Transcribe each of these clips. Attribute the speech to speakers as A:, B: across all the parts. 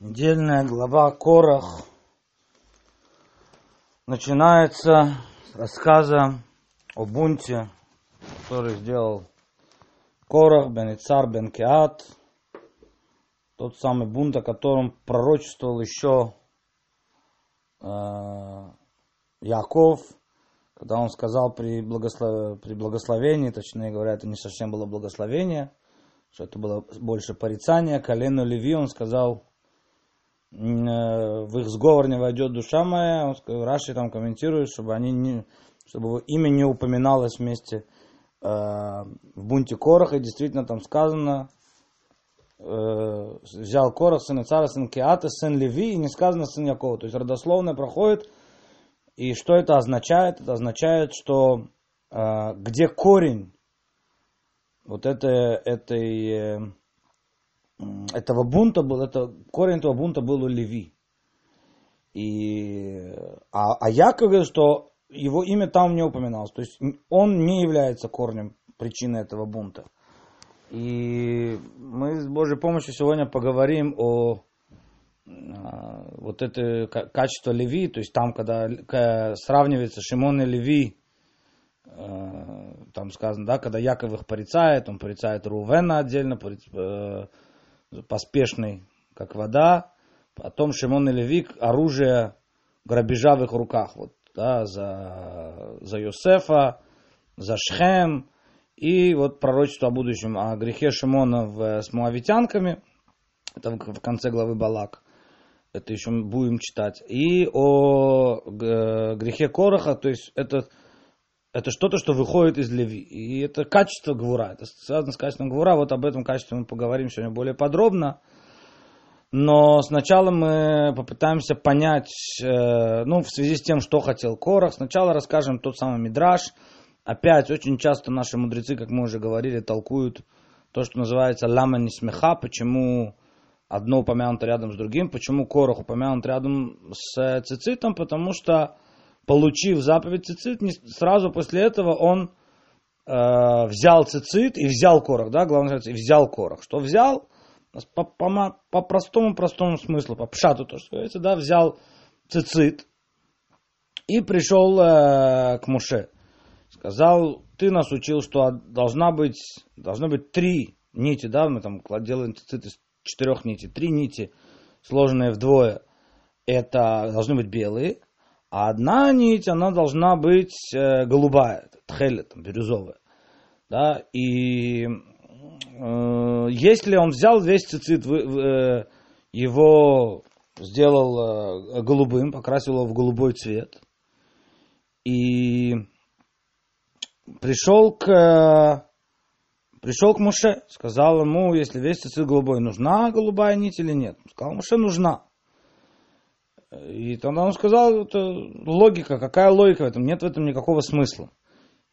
A: Недельная глава Корах. Начинается с рассказа о бунте, который сделал Корах бен Ицар бен Кеат, тот самый бунт, о котором пророчествовал еще э, Яков, когда он сказал при, благослов... при благословении, точнее говоря, это не совсем было благословение, что это было больше порицание, колену Леви, он сказал, в их сговор не войдет душа моя, он Раши там комментирует, чтобы они не, чтобы его имя не упоминалось вместе э, в бунте и действительно там сказано, э, взял Корах, сын цара, сын Кеата, сын Леви, и не сказано сын Якова, то есть родословно проходит, и что это означает? Это означает, что э, где корень вот это, этой, э, этого бунта был, это, корень этого бунта был у Леви. И, а, а Яков говорит, что его имя там не упоминалось. То есть он не является корнем, причиной этого бунта. И мы с Божьей помощью сегодня поговорим о а, вот это качество Леви, то есть там, когда сравнивается Шимон и Леви, а, там сказано, да, когда Яков их порицает, он порицает Рувена отдельно, э, поспешный, как вода, потом Шимон и Леви, оружие грабежа в их руках, вот, да, за, за Йосефа, за Шхем, и вот пророчество о будущем, о грехе Шимона в, с муавитянками, это в конце главы Балак. Это еще будем читать, и о грехе Короха, то есть это, это что-то, что выходит из Леви. И это качество Гвура, это связано с качеством Гвура, вот об этом качестве мы поговорим сегодня более подробно. Но сначала мы попытаемся понять, э, ну, в связи с тем, что хотел Корах, сначала расскажем тот самый Мидраш. Опять, очень часто наши мудрецы, как мы уже говорили, толкуют то, что называется лама не смеха, почему одно упомянуто рядом с другим. Почему Корох упомянут рядом с цицитом? Потому что, получив заповедь цицит, сразу после этого он э, взял цицит и взял Корох, да, главное, и взял Корох. Что взял? По, по, по простому, простому смыслу, по пшату, то, что говорится, да, взял цицит и пришел э, к Муше. Сказал, ты нас учил, что должна быть, должно быть три нити, да, мы там делаем цицит из четырех нитей. Три нити, сложенные вдвое, это должны быть белые, а одна нить, она должна быть э, голубая, тхеля, там, бирюзовая. Да, и э, если он взял весь цицит, э, его сделал э, голубым, покрасил его в голубой цвет, и пришел к Пришел к Муше, сказал ему, если весь цицит голубой, нужна голубая нить или нет? Сказал, Муше нужна. И тогда он сказал, это логика, какая логика в этом? Нет в этом никакого смысла.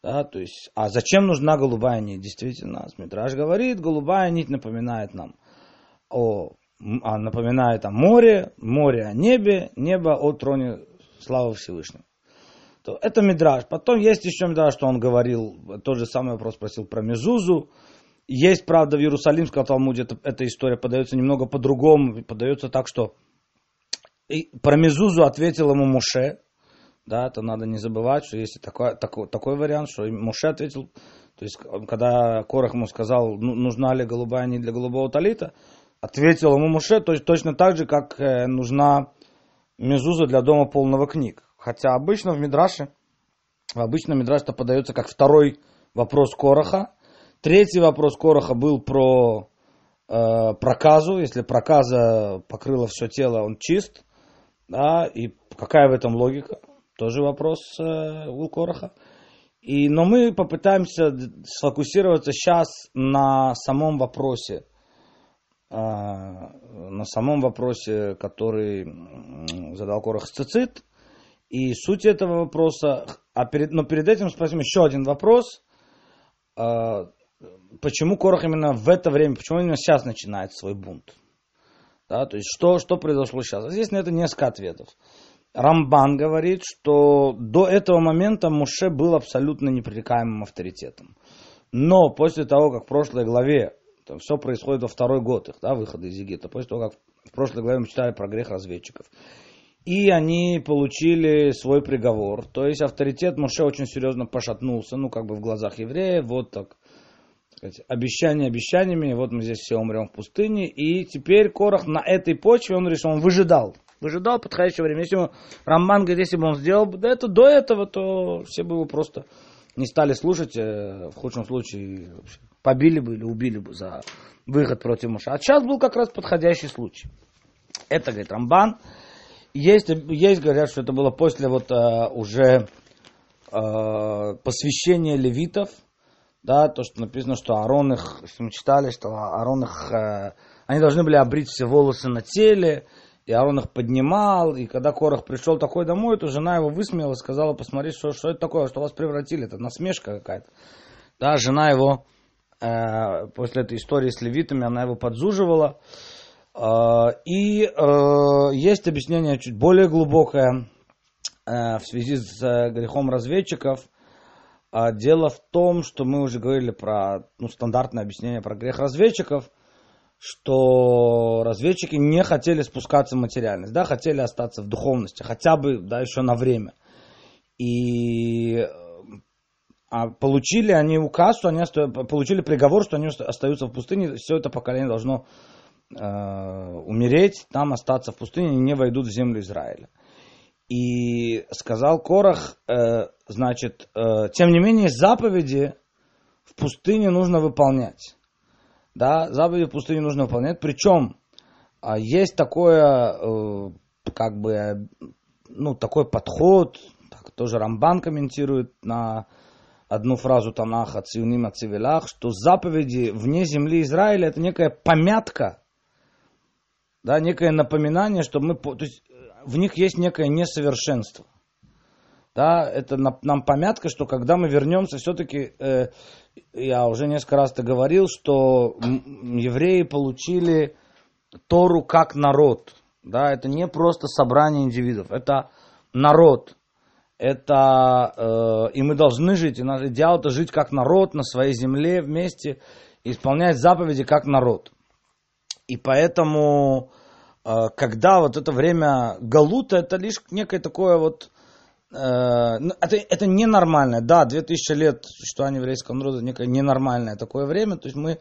A: Да, то есть, а зачем нужна голубая нить? Действительно, Смитраж говорит, голубая нить напоминает нам о, а напоминает о море, море о небе, небо о троне славы Всевышнего то это Мидраж. Потом есть еще Мидраж, что он говорил, тот же самый вопрос спросил про Мезузу. Есть, правда, в Иерусалимском Талмуде это, эта история подается немного по-другому, подается так, что и про Мезузу ответил ему Муше, да, это надо не забывать, что есть такой, такой, такой вариант, что Муше ответил, то есть, когда Корах ему сказал, «Ну, нужна ли голубая нить для голубого талита, ответил ему Муше точно так же, как э, нужна Мезуза для дома полного книг. Хотя обычно в Мидраше, обычно Мидраш это подается как второй вопрос Короха. Третий вопрос Короха был про э, проказу. Если проказа покрыла все тело, он чист. Да, и какая в этом логика? Тоже вопрос э, у Короха. И, но мы попытаемся сфокусироваться сейчас на самом вопросе, э, на самом вопросе, который задал Корох Цицит, и суть этого вопроса, а перед, но перед этим спросим еще один вопрос. А, почему Корох именно в это время, почему именно сейчас начинает свой бунт? Да, то есть что, что произошло сейчас? Здесь на это несколько ответов. Рамбан говорит, что до этого момента Муше был абсолютно непререкаемым авторитетом. Но после того, как в прошлой главе, там все происходит во второй год их, да, выхода из Египта, после того, как В прошлой главе мы читали про грех разведчиков. И они получили свой приговор. То есть авторитет Моше очень серьезно пошатнулся, ну, как бы в глазах евреев. Вот так, сказать, обещания обещаниями. Вот мы здесь все умрем в пустыне. И теперь Корах на этой почве, он решил, он выжидал. Выжидал подходящее время. Если бы Рамбан говорит, если бы он сделал бы это до этого, то все бы его просто не стали слушать. Э, в худшем случае побили бы или убили бы за выход против Моше. А сейчас был как раз подходящий случай. Это, говорит Рамбан. Есть, есть говорят, что это было после вот uh, уже uh, посвящения левитов, да, то, что написано, что Аарон их, что мы читали, что Аарон их, uh, они должны были обрить все волосы на теле, и Аарон их поднимал, и когда Корах пришел такой домой, то жена его высмеяла, сказала, посмотри, что, что это такое, что вас превратили, это насмешка какая-то. Да, жена его э, после этой истории с левитами, она его подзуживала, а, и э, есть объяснение чуть более глубокое э, в связи с э, грехом разведчиков. А дело в том, что мы уже говорили про ну, стандартное объяснение про грех разведчиков, что разведчики не хотели спускаться в материальность, да, хотели остаться в духовности, хотя бы да, еще на время. И а получили они указ, что они получили приговор, что они остаются в пустыне, все это поколение должно Э, умереть, там остаться в пустыне, не войдут в землю Израиля. И сказал Корах, э, значит, э, тем не менее, заповеди в пустыне нужно выполнять. Да, заповеди в пустыне нужно выполнять. Причем э, есть такое, э, как бы, ну, такой подход, так, тоже Рамбан комментирует на одну фразу Танаха Циуним Ацивилах, что заповеди вне земли Израиля это некая помятка да, некое напоминание, что мы, то есть в них есть некое несовершенство. Да, это нам помятка, что когда мы вернемся, все-таки, э, я уже несколько раз это говорил, что евреи получили Тору как народ. Да, это не просто собрание индивидов, это народ. Это, э, и мы должны жить, и наш идеал это жить как народ на своей земле вместе, исполнять заповеди как народ. И поэтому, когда вот это время галута, это лишь некое такое вот, э, ну, это, это ненормальное. Да, 2000 лет существования еврейского народа, некое ненормальное такое время. То есть мы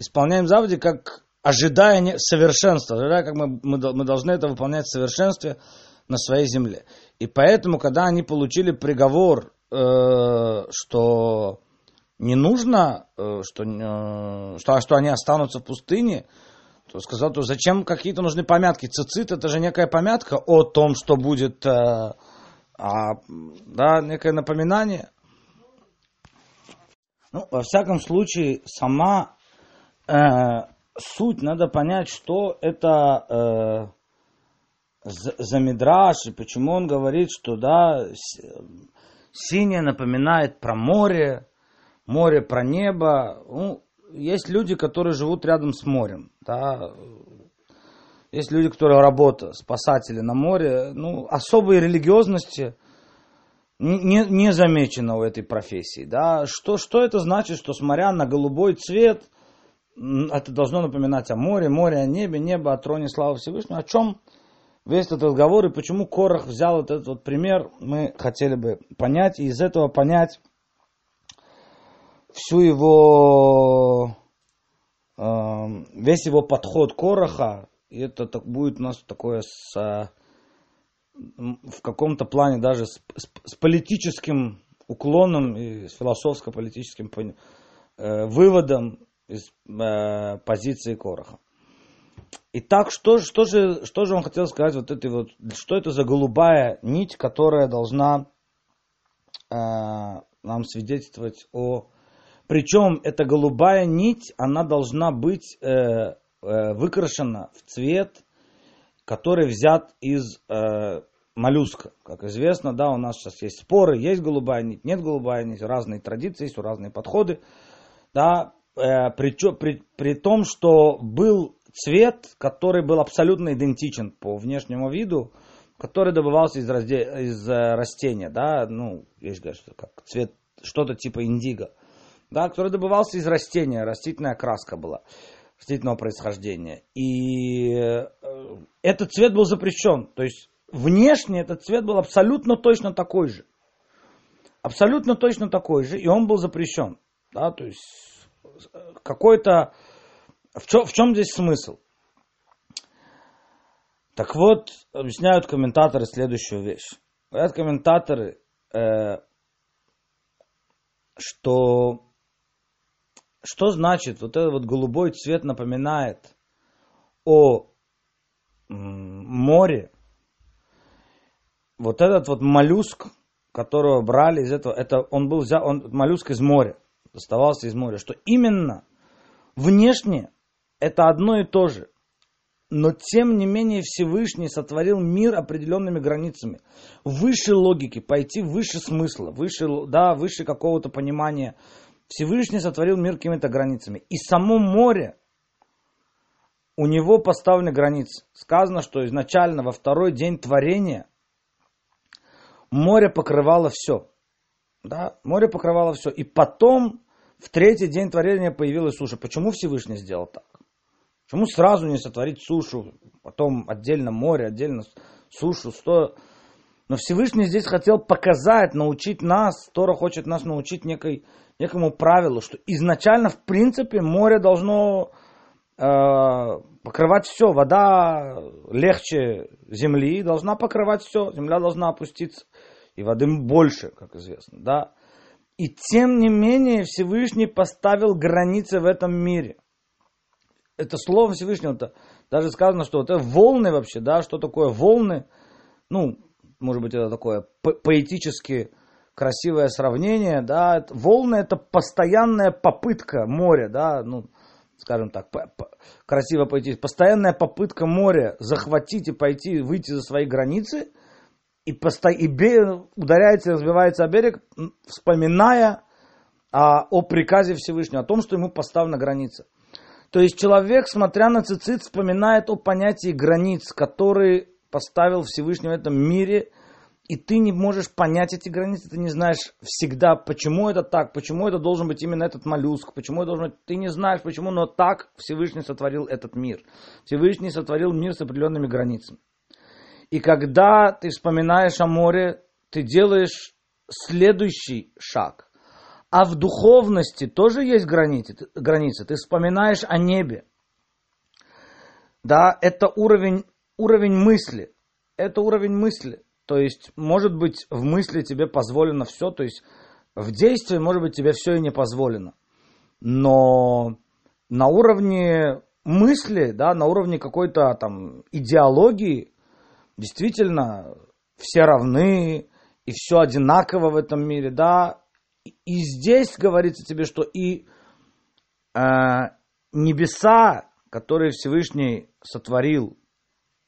A: исполняем заповеди как ожидая совершенства, ожидая, как мы, мы, мы должны это выполнять в совершенстве на своей земле. И поэтому, когда они получили приговор, э, что не нужно, э, что, э, что, что они останутся в пустыне, то сказал, то зачем какие-то нужны помятки? Цицит это же некая помятка о том, что будет, э, а, да, некое напоминание. Ну, во всяком случае, сама э, суть надо понять, что это э, за мидраж и почему он говорит, что да, синее напоминает про море, море про небо. Ну, есть люди, которые живут рядом с морем. Да? Есть люди, которые работают, спасатели на море. Ну, особой религиозности не, не замечено у этой профессии. Да? Что, что это значит, что смотря на голубой цвет, это должно напоминать о море, море о небе, небо о троне славы Всевышнего. О чем весь этот разговор и почему Корах взял вот этот вот пример, мы хотели бы понять. И из этого понять, всю его, весь его подход Короха, это так, будет у нас такое с, э, в каком-то плане даже с, с, с политическим уклоном и с философско-политическим э, выводом из э, позиции Короха. Итак, что, что, же, что же он хотел сказать, вот этой вот, что это за голубая нить, которая должна э, нам свидетельствовать о причем эта голубая нить, она должна быть э, э, выкрашена в цвет, который взят из э, моллюска. Как известно, да, у нас сейчас есть споры, есть голубая нить, нет голубая нить, разные традиции, есть разные подходы. Да, э, при, при, при том, что был цвет, который был абсолютно идентичен по внешнему виду, который добывался из, разде, из э, растения, да, ну, есть, говорят, как цвет, что-то типа индиго да, который добывался из растения, растительная краска была. растительного происхождения. И э, этот цвет был запрещен. То есть внешне этот цвет был абсолютно точно такой же. Абсолютно точно такой же, и он был запрещен. Да, то есть какой-то... В чем, в чем здесь смысл? Так вот, объясняют комментаторы следующую вещь. Говорят комментаторы, э, что что значит вот этот вот голубой цвет напоминает о море. Вот этот вот моллюск, которого брали из этого, это он был взял, он моллюск из моря, доставался из моря, что именно внешне это одно и то же. Но тем не менее Всевышний сотворил мир определенными границами. Выше логики, пойти выше смысла, выше, да, выше какого-то понимания. Всевышний сотворил мир какими-то границами. И само море, у него поставлены границы. Сказано, что изначально во второй день творения море покрывало все. Да, море покрывало все. И потом в третий день творения появилась суша. Почему Всевышний сделал так? Почему сразу не сотворить сушу, потом отдельно море, отдельно сушу, сто... Но Всевышний здесь хотел показать, научить нас, Тора хочет нас научить некой, некому правилу, что изначально, в принципе, море должно э, покрывать все. Вода легче земли, должна покрывать все. Земля должна опуститься. И воды больше, как известно. Да? И тем не менее Всевышний поставил границы в этом мире это слово Всевышнего, -то, даже сказано, что это волны вообще, да, что такое волны, ну, может быть, это такое по поэтически красивое сравнение, да, волны это постоянная попытка моря, да, ну, скажем так, по, по, красиво поэтически, постоянная попытка моря захватить и пойти, выйти за свои границы, и, посто... и ударяется и разбивается о берег, вспоминая о, о приказе Всевышнего, о том, что ему поставлена граница. То есть человек, смотря на цицит, вспоминает о понятии границ, которые поставил Всевышний в этом мире, и ты не можешь понять эти границы, ты не знаешь всегда, почему это так, почему это должен быть именно этот моллюск, почему это должен быть, ты не знаешь почему, но так Всевышний сотворил этот мир. Всевышний сотворил мир с определенными границами. И когда ты вспоминаешь о море, ты делаешь следующий шаг. А в духовности тоже есть границы. границы. Ты вспоминаешь о небе. Да, это уровень, уровень мысли. Это уровень мысли. То есть, может быть, в мысли тебе позволено все, то есть в действии, может быть, тебе все и не позволено. Но на уровне мысли, да, на уровне какой-то там идеологии, действительно, все равны, и все одинаково в этом мире, да, и здесь говорится тебе, что и э, небеса, которые Всевышний сотворил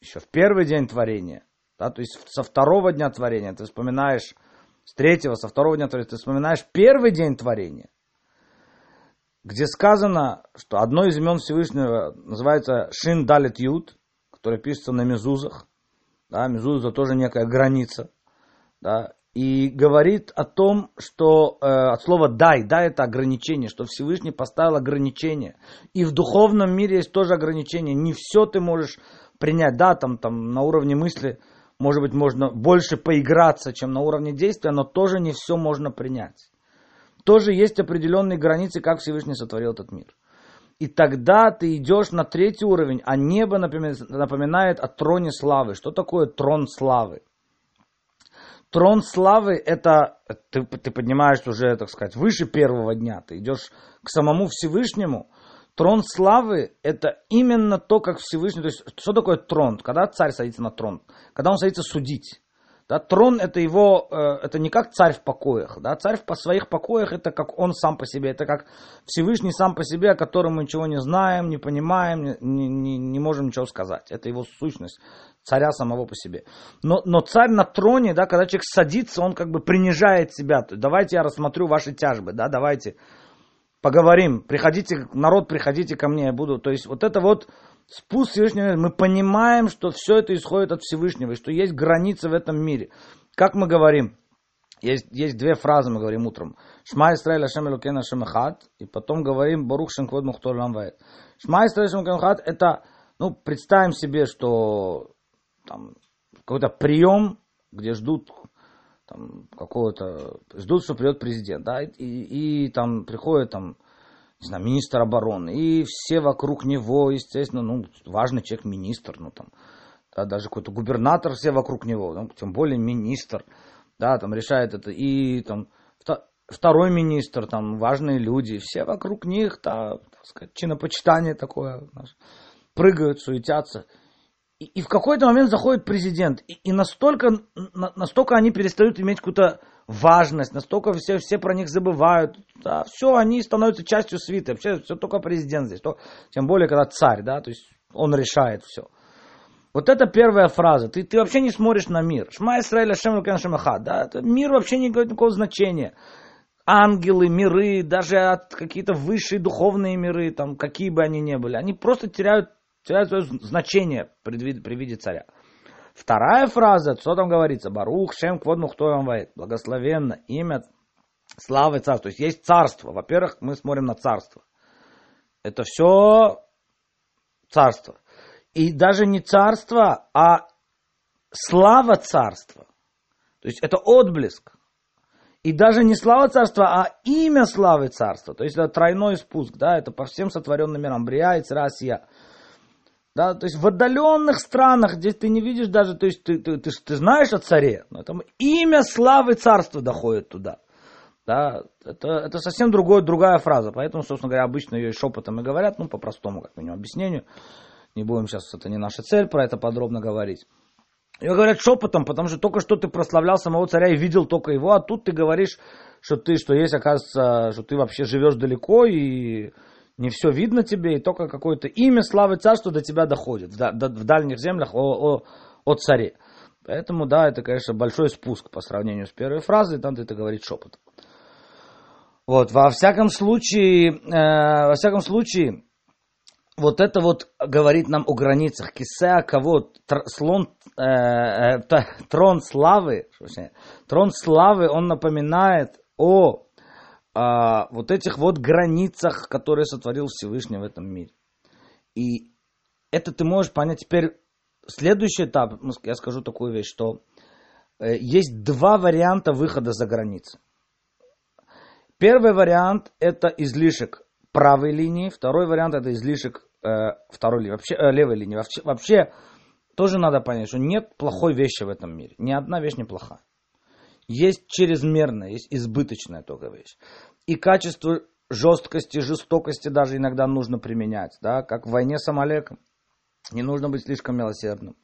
A: еще в первый день творения, да, то есть со второго дня творения, ты вспоминаешь, с третьего, со второго дня творения, ты вспоминаешь первый день творения, где сказано, что одно из имен Всевышнего называется Шин Далит Ют, которое пишется на мезузах. Да, мезуза тоже некая граница. Да, и говорит о том, что э, от слова дай, дай это ограничение, что Всевышний поставил ограничение. И в духовном мире есть тоже ограничение. Не все ты можешь принять, да, там, там на уровне мысли, может быть, можно больше поиграться, чем на уровне действия, но тоже не все можно принять. Тоже есть определенные границы, как Всевышний сотворил этот мир. И тогда ты идешь на третий уровень, а небо напоминает о троне славы. Что такое трон славы? трон славы это ты, ты поднимаешься уже, так сказать, выше первого дня, ты идешь к самому Всевышнему. Трон славы это именно то, как Всевышний. То есть, что такое трон? Когда царь садится на трон? Когда он садится судить. Да, трон это его, э, это не как царь в покоях. Да? Царь в своих покоях это как он сам по себе. Это как Всевышний сам по себе, о котором мы ничего не знаем, не понимаем, не, не, не можем ничего сказать. Это его сущность царя самого по себе. Но, но царь на троне, да, когда человек садится, он как бы принижает себя. Давайте я рассмотрю ваши тяжбы, да, давайте поговорим. Приходите, народ, приходите ко мне, я буду. То есть вот это вот спуск Всевышнего, мы понимаем, что все это исходит от Всевышнего, и что есть границы в этом мире. Как мы говорим, есть, есть две фразы, мы говорим утром. Шма Исраэль Ашем Элокена Ашем Эхад, и потом говорим Барух Шенквод Мухтор Ламвает. Шма Исраэль Ашем Эхад, это, ну, представим себе, что там какой-то прием, где ждут там какого-то, ждут, что придет президент, да, и, и там приходит там, не знаю, министр обороны, и все вокруг него, естественно, ну, важный человек, министр, ну, там, да, даже какой-то губернатор, все вокруг него, ну, тем более министр, да, там решает это, и там второй министр, там важные люди, все вокруг них, да, так сказать, чинопочитание такое, прыгают, суетятся. И, и в какой-то момент заходит президент, и, и настолько, на, настолько они перестают иметь какую-то важность, настолько все, все про них забывают, да, все, они становятся частью свиты, вообще все только президент здесь, то, тем более, когда царь, да, то есть он решает все. Вот это первая фраза. Ты, ты вообще не смотришь на мир. Шма Исраэль Ашем Шамаха. Да, это мир вообще не имеет никакого значения. Ангелы, миры, даже какие-то высшие духовные миры, там, какие бы они ни были, они просто теряют, свое значение при, виде царя. Вторая фраза, что там говорится? Барух, Шем, Квод, Мухтой, Амвайт. Благословенно имя славы царства. То есть есть царство. Во-первых, мы смотрим на царство. Это все царство. И даже не царство, а слава царства. То есть это отблеск. И даже не слава царства, а имя славы царства. То есть это тройной спуск, да, это по всем сотворенным мирам. Брия, Ицра, Асия. Да, то есть в отдаленных странах, где ты не видишь даже, то есть ты, ты, ты, ты знаешь о царе, но там имя славы царства доходит туда. Да, это, это совсем другой, другая фраза, поэтому, собственно говоря, обычно ее шепотом и говорят, ну, по-простому, как минимум, объяснению. Не будем сейчас, это не наша цель, про это подробно говорить. Ее говорят шепотом, потому что только что ты прославлял самого царя и видел только его, а тут ты говоришь, что ты, что есть, оказывается, что ты вообще живешь далеко и не все видно тебе, и только какое-то имя славы царства до тебя доходит в, дальних землях о, о, о царе. Поэтому, да, это, конечно, большой спуск по сравнению с первой фразой, там ты это говорит шепотом. Вот, во всяком случае, э, во всяком случае, вот это вот говорит нам о границах. Кисеа кого? Слон, э, э, трон славы, трон славы, он напоминает о э, вот этих вот границах, которые сотворил Всевышний в этом мире. И это ты можешь понять теперь. Следующий этап, я скажу такую вещь, что э, есть два варианта выхода за границы. Первый вариант это излишек правой линии, второй вариант это излишек э, второй линии, вообще, э, левой линии. Вообще, вообще тоже надо понять, что нет плохой вещи в этом мире. Ни одна вещь не плохая. Есть чрезмерная, есть избыточная только вещь. И качество жесткости, жестокости даже иногда нужно применять, да, как в войне с Амалеком. Не нужно быть слишком милосердным.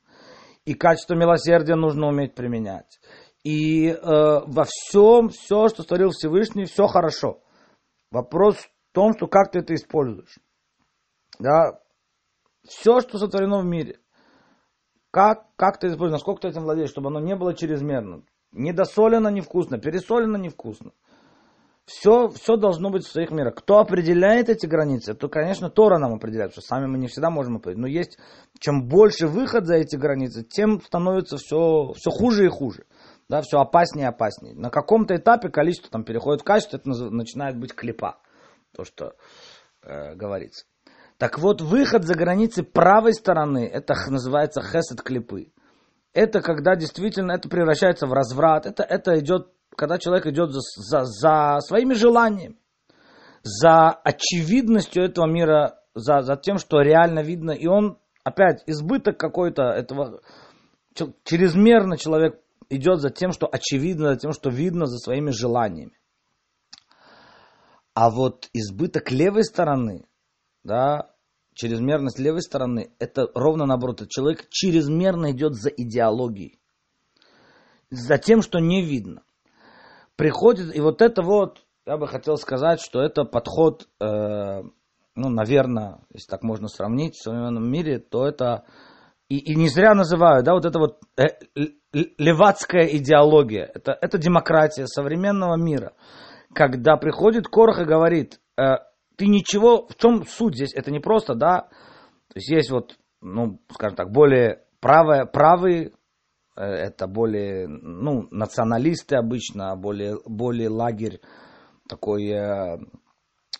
A: И качество милосердия нужно уметь применять. И э, во всем, все, что творил Всевышний, все хорошо. Вопрос в том, что как ты это используешь. Да, все, что сотворено в мире, как, как ты используешь, насколько ты этим владеешь, чтобы оно не было чрезмерным. Недосолено невкусно, пересолено невкусно. Все, все должно быть в своих мерах. Кто определяет эти границы, то, конечно, Тора нам определяет, что сами мы не всегда можем определить. Но есть, чем больше выход за эти границы, тем становится все, все хуже и хуже. Да, все опаснее и опаснее. На каком-то этапе количество там переходит в качество, это начинает быть клепа. То, что э, говорится. Так вот, выход за границы правой стороны, это называется хесед клипы. Это когда действительно это превращается в разврат. Это, это идет, когда человек идет за, за, за своими желаниями, за очевидностью этого мира, за, за тем, что реально видно. И он, опять, избыток какой-то этого, чрезмерно человек идет за тем, что очевидно, за тем, что видно, за своими желаниями. А вот избыток левой стороны, да, чрезмерность левой стороны, это ровно наоборот. Человек чрезмерно идет за идеологией, за тем, что не видно. Приходит, и вот это вот, я бы хотел сказать, что это подход, э, ну, наверное, если так можно сравнить в современном мире, то это, и, и не зря называют, да, вот это вот э, левацкая идеология, это, это демократия современного мира, когда приходит Корох и говорит, э, ты ничего, в чем суть здесь? Это не просто, да, то есть есть вот, ну, скажем так, более правые, правые э, это более, ну, националисты обычно, более, более лагерь такой э,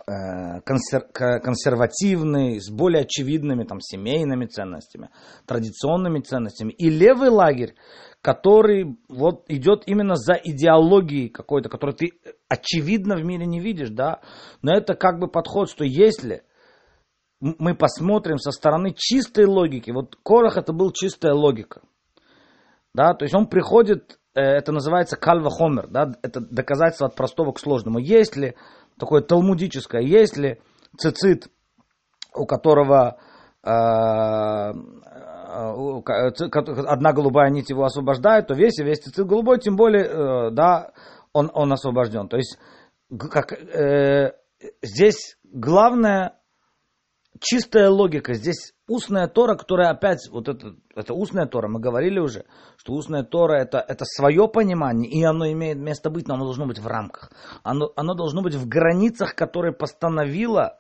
A: консер, консервативный, с более очевидными там семейными ценностями, традиционными ценностями. И левый лагерь, который вот идет именно за идеологией какой-то, которую ты очевидно в мире не видишь, да, но это как бы подход, что если мы посмотрим со стороны чистой логики, вот Корах это был чистая логика, да, то есть он приходит, э, это называется кальва хомер, да, это доказательство от простого к сложному. Если такое талмудическое, если цицит, у которого э, одна голубая нить его освобождает, то весь и весь цицит голубой, тем более, э, да, он, он освобожден. То есть как, э, здесь главное чистая логика. Здесь устная Тора, которая опять, вот это, это устная Тора, мы говорили уже, что устная Тора это, это свое понимание, и оно имеет место быть, но оно должно быть в рамках. Оно, оно должно быть в границах, которые постановила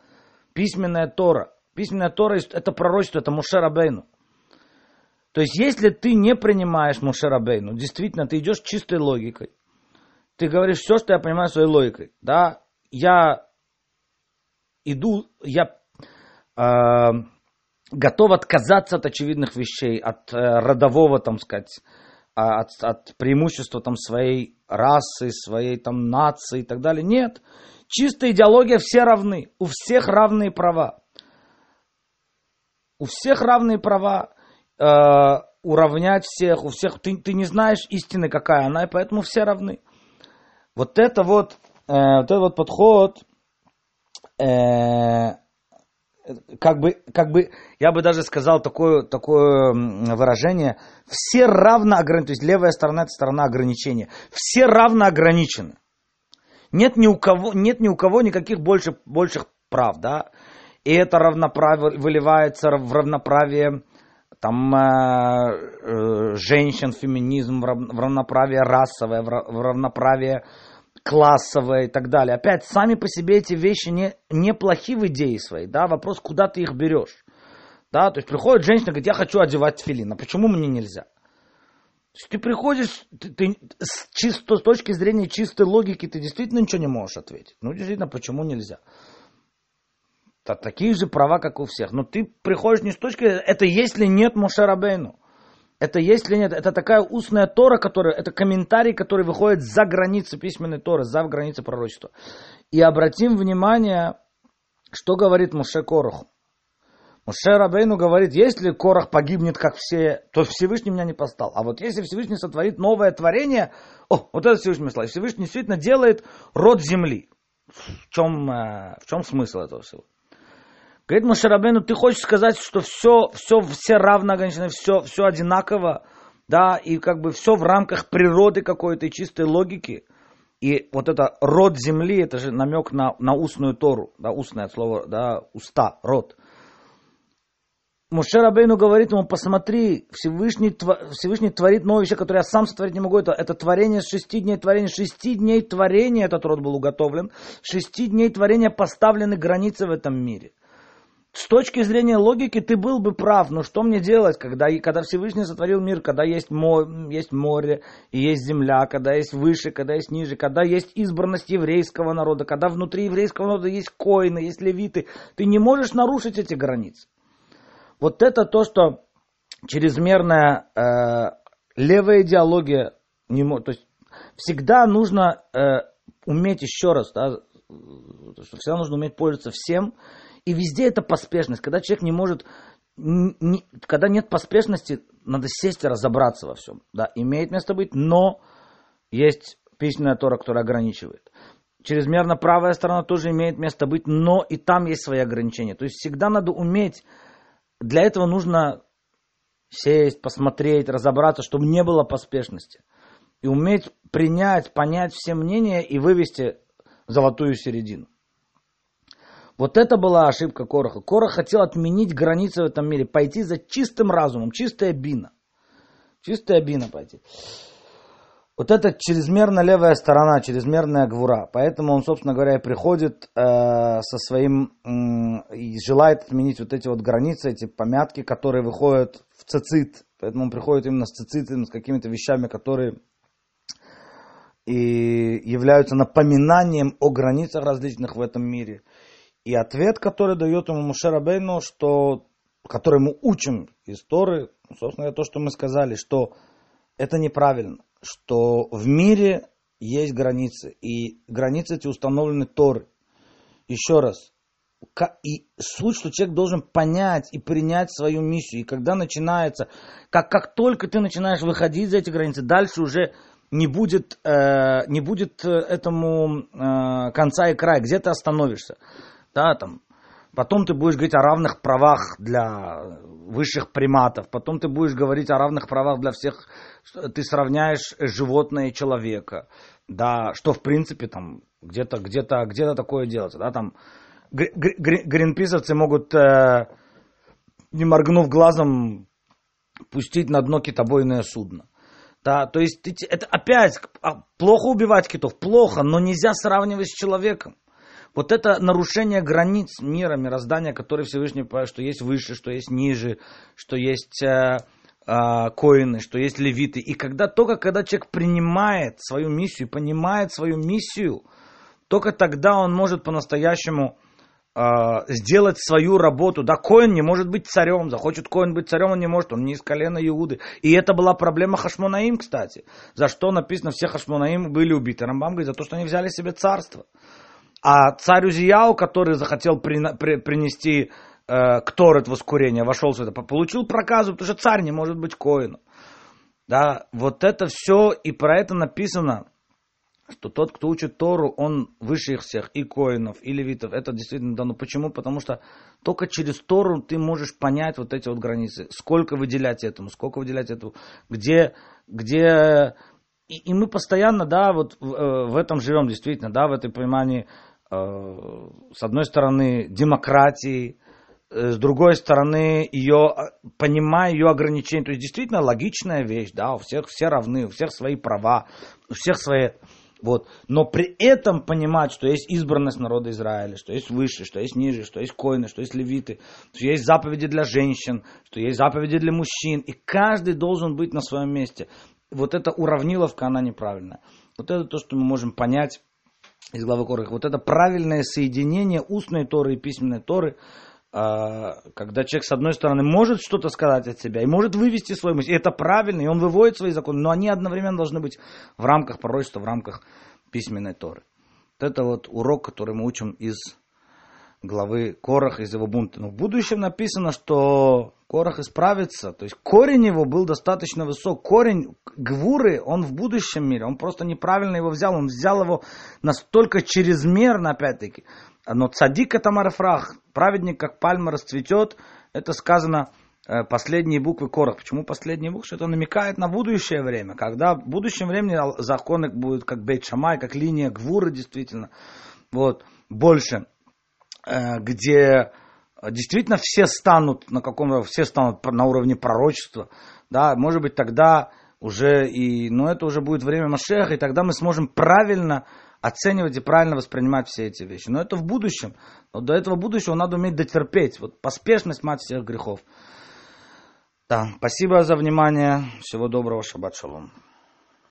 A: письменная Тора. Письменная Тора это пророчество, это Мушерабейну. То есть, если ты не принимаешь Мушерабейну, действительно, ты идешь чистой логикой. Ты говоришь все, что я понимаю своей логикой. Да, я иду, я э, готов отказаться от очевидных вещей, от э, родового, там сказать, а, от, от преимущества там своей расы, своей там нации и так далее. Нет. Чистая идеология, все равны. У всех равные права. У всех равные права. Э, уравнять всех, у всех. Ты, ты не знаешь истины, какая она, и поэтому все равны. Вот это вот, э, вот этот вот подход, э, как бы, как бы, я бы даже сказал такое, такое выражение, все равно ограничены, то есть левая сторона это сторона ограничения, все равно ограничены. Нет ни у кого, нет ни у кого никаких больше, больших прав, да, и это равноправие выливается в равноправие там э, э, женщин, феминизм, в равноправие расовое, в равноправие классовая и так далее. Опять, сами по себе эти вещи не, не плохи в идее своей, да, вопрос, куда ты их берешь. Да, то есть приходит женщина, говорит, я хочу одевать филин, а почему мне нельзя? То есть ты приходишь, ты, ты, с, чисто, с точки зрения чистой логики, ты действительно ничего не можешь ответить. Ну, действительно, почему нельзя? Это такие же права, как у всех. Но ты приходишь не с точки, это если нет Мошерабейну это есть или нет, это такая устная Тора, которая, это комментарий, который выходит за границы письменной Торы, за границы пророчества. И обратим внимание, что говорит Муше Короху. Муше Рабейну говорит, если Корах погибнет, как все, то Всевышний меня не постал. А вот если Всевышний сотворит новое творение, о, вот это Всевышний смысл. Всевышний действительно делает род земли. В чем, э, в чем смысл этого всего? Говорит Машарабейну, ты хочешь сказать, что все, все, все равно ограничены, все, все одинаково, да, и как бы все в рамках природы какой-то чистой логики. И вот это род земли, это же намек на, на устную Тору, да, устное слово, да, уста, род. Муше Рабейну говорит ему, посмотри, Всевышний, Всевышний творит новые вещи, которые я сам сотворить не могу. Это, это творение шести дней творения. Шести дней творения этот род был уготовлен. Шести дней творения поставлены границы в этом мире. С точки зрения логики ты был бы прав, но что мне делать, когда, когда Всевышний сотворил мир, когда есть, мо, есть море и есть земля, когда есть выше, когда есть ниже, когда есть избранность еврейского народа, когда внутри еврейского народа есть коины, есть левиты, ты не можешь нарушить эти границы. Вот это то, что чрезмерная э, левая идеология не может, то есть всегда нужно э, уметь еще раз, да, всегда нужно уметь пользоваться всем, и везде это поспешность. Когда человек не может, не, когда нет поспешности, надо сесть и разобраться во всем. Да, имеет место быть, но есть письменная Тора, которая ограничивает. Чрезмерно правая сторона тоже имеет место быть, но и там есть свои ограничения. То есть всегда надо уметь, для этого нужно сесть, посмотреть, разобраться, чтобы не было поспешности. И уметь принять, понять все мнения и вывести золотую середину. Вот это была ошибка Короха. Корох хотел отменить границы в этом мире, пойти за чистым разумом, чистая бина. Чистая бина пойти. Вот это чрезмерно левая сторона, чрезмерная гвура. Поэтому он, собственно говоря, и приходит э, со своим э, и желает отменить вот эти вот границы, эти помятки, которые выходят в цицит. Поэтому он приходит именно с цицитами, с какими-то вещами, которые и являются напоминанием о границах различных в этом мире. И ответ, который дает ему Мушерабейну, что, который мы учим из Торы, собственно, то, что мы сказали, что это неправильно, что в мире есть границы, и границы эти установлены Торы. Еще раз, и суть, что человек должен понять и принять свою миссию. И когда начинается, как, как только ты начинаешь выходить за эти границы, дальше уже не будет, э, не будет этому э, конца и края, где ты остановишься. Да, там, потом ты будешь говорить о равных правах для высших приматов, потом ты будешь говорить о равных правах для всех, ты сравняешь животное и человека, да, что в принципе там где-то где-то где-то такое делается, да, там. Гринписовцы могут, э, не моргнув глазом, пустить на дно китобойное судно. Да, то есть это опять а, плохо убивать китов, плохо, но нельзя сравнивать с человеком. Вот это нарушение границ мира, мироздания, которое Всевышний что есть выше, что есть ниже, что есть э, э, коины, что есть левиты. И когда только когда человек принимает свою миссию, понимает свою миссию, только тогда он может по-настоящему а, сделать свою работу. Да, Коин не может быть царем, захочет Коин быть царем, он не может, он не из колена Иуды. И это была проблема Хашмонаим, кстати. За что написано, все Хашмонаим были убиты. Рамбам говорит, за то, что они взяли себе царство. А царь Узияу, который захотел при, при, принести э, кторет воскурения, вошел сюда, получил проказу, потому что царь не может быть коином. Да, вот это все, и про это написано, что тот, кто учит Тору, он выше их всех, и коинов, и левитов. Это действительно дано. Почему? Потому что только через Тору ты можешь понять вот эти вот границы. Сколько выделять этому, сколько выделять этому, где, где... И, и мы постоянно, да, вот в, э, в этом живем, действительно, да, в этой понимании, с одной стороны, демократии, э, с другой стороны, ее, понимая ее ограничения. То есть, действительно, логичная вещь, да, у всех все равны, у всех свои права, у всех свои вот. Но при этом понимать, что есть избранность народа Израиля, что есть выше, что есть ниже, что есть коины, что есть левиты, что есть заповеди для женщин, что есть заповеди для мужчин. И каждый должен быть на своем месте. Вот эта уравниловка, она неправильная. Вот это то, что мы можем понять из главы Корых. Вот это правильное соединение устной Торы и письменной Торы, а, когда человек, с одной стороны, может что-то сказать от себя и может вывести свою мысль. И это правильно, и он выводит свои законы, но они одновременно должны быть в рамках пророчества, в рамках письменной Торы. Вот это вот урок, который мы учим из главы Корах, из его бунта. Но в будущем написано, что Корах исправится. То есть корень его был достаточно высок. Корень Гвуры, он в будущем мире. Он просто неправильно его взял. Он взял его настолько чрезмерно, опять-таки. Но цадик это марафрах, праведник, как пальма расцветет, это сказано э, последние буквы Корах. Почему последние буквы? Что это намекает на будущее время. Когда в будущем времени законы будут как Бейт Шамай, как линия Гвуры действительно. Вот, больше. Э, где действительно все станут на каком все станут на уровне пророчества. Да, может быть тогда уже и, но это уже будет время Машеха, и тогда мы сможем правильно оценивать и правильно воспринимать все эти вещи. Но это в будущем. Но до этого будущего надо уметь дотерпеть. Вот поспешность мать всех грехов. Да, спасибо за внимание. Всего доброго. Шаббат шалом.